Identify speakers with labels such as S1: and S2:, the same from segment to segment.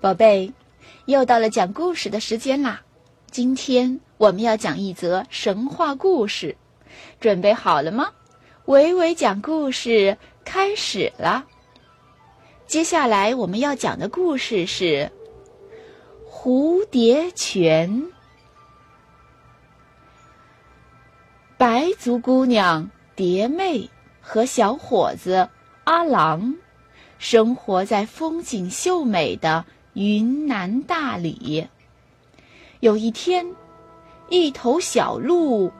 S1: 宝贝，又到了讲故事的时间啦！今天我们要讲一则神话故事，准备好了吗？伟伟讲故事开始了。接下来我们要讲的故事是《蝴蝶泉》。白族姑娘蝶妹和小伙子阿郎生活在风景秀美的。云南大理，有一天，一头小鹿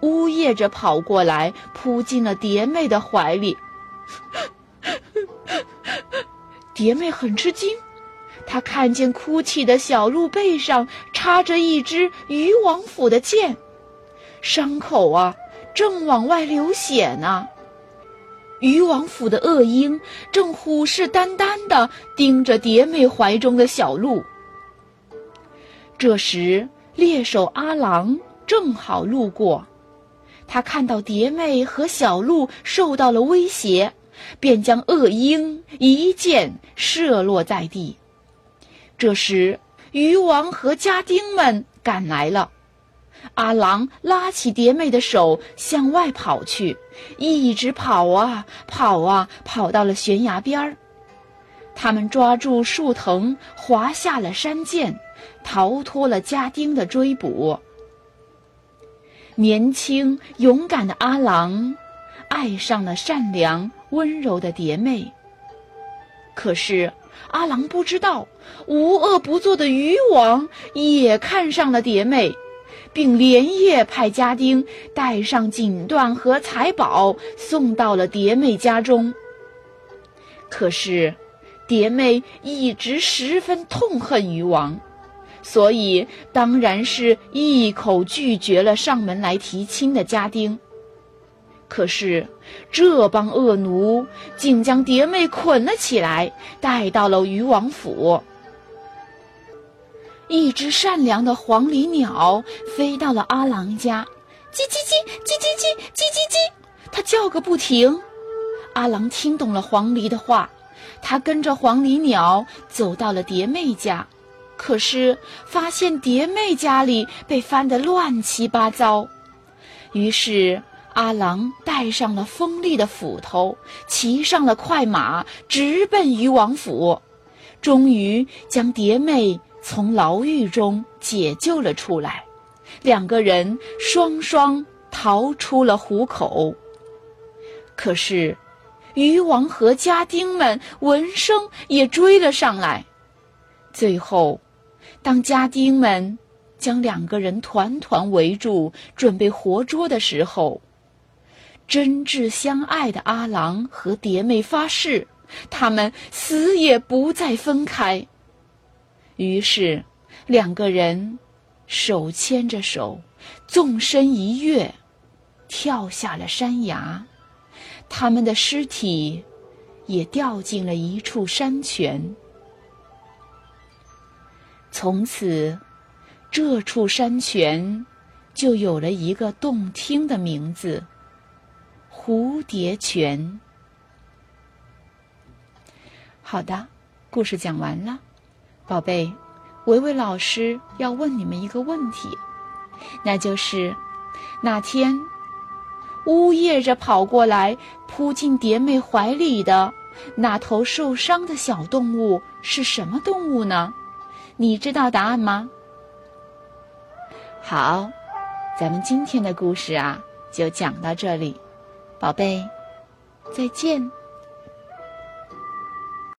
S1: 呜咽着跑过来，扑进了蝶妹的怀里。蝶妹很吃惊，她看见哭泣的小鹿背上插着一支渔王府的剑，伤口啊正往外流血呢。渔王府的恶鹰正虎视眈眈地盯着蝶妹怀中的小鹿。这时，猎手阿郎正好路过，他看到蝶妹和小鹿受到了威胁，便将恶鹰一箭射落在地。这时，渔王和家丁们赶来了。阿郎拉起蝶妹的手向外跑去，一直跑啊跑啊，跑到了悬崖边儿。他们抓住树藤，滑下了山涧，逃脱了家丁的追捕。年轻勇敢的阿郎爱上了善良温柔的蝶妹。可是阿郎不知道，无恶不作的渔王也看上了蝶妹。并连夜派家丁带上锦缎和财宝送到了蝶妹家中。可是，蝶妹一直十分痛恨渔王，所以当然是一口拒绝了上门来提亲的家丁。可是，这帮恶奴竟将蝶妹捆了起来，带到了渔王府。一只善良的黄鹂鸟飞到了阿郎家，叽叽叽，叽叽叽，叽叽叽，它叫个不停。阿郎听懂了黄鹂的话，他跟着黄鹂鸟走到了蝶妹家，可是发现蝶妹家里被翻得乱七八糟。于是阿郎带上了锋利的斧头，骑上了快马，直奔渔王府，终于将蝶妹。从牢狱中解救了出来，两个人双双逃出了虎口。可是，渔王和家丁们闻声也追了上来。最后，当家丁们将两个人团团围住，准备活捉的时候，真挚相爱的阿郎和蝶妹发誓，他们死也不再分开。于是，两个人手牵着手，纵身一跃，跳下了山崖。他们的尸体也掉进了一处山泉。从此，这处山泉就有了一个动听的名字——蝴蝶泉。好的，故事讲完了。宝贝，维维老师要问你们一个问题，那就是那天呜咽着跑过来扑进蝶妹怀里的那头受伤的小动物是什么动物呢？你知道答案吗？好，咱们今天的故事啊就讲到这里，宝贝，再见。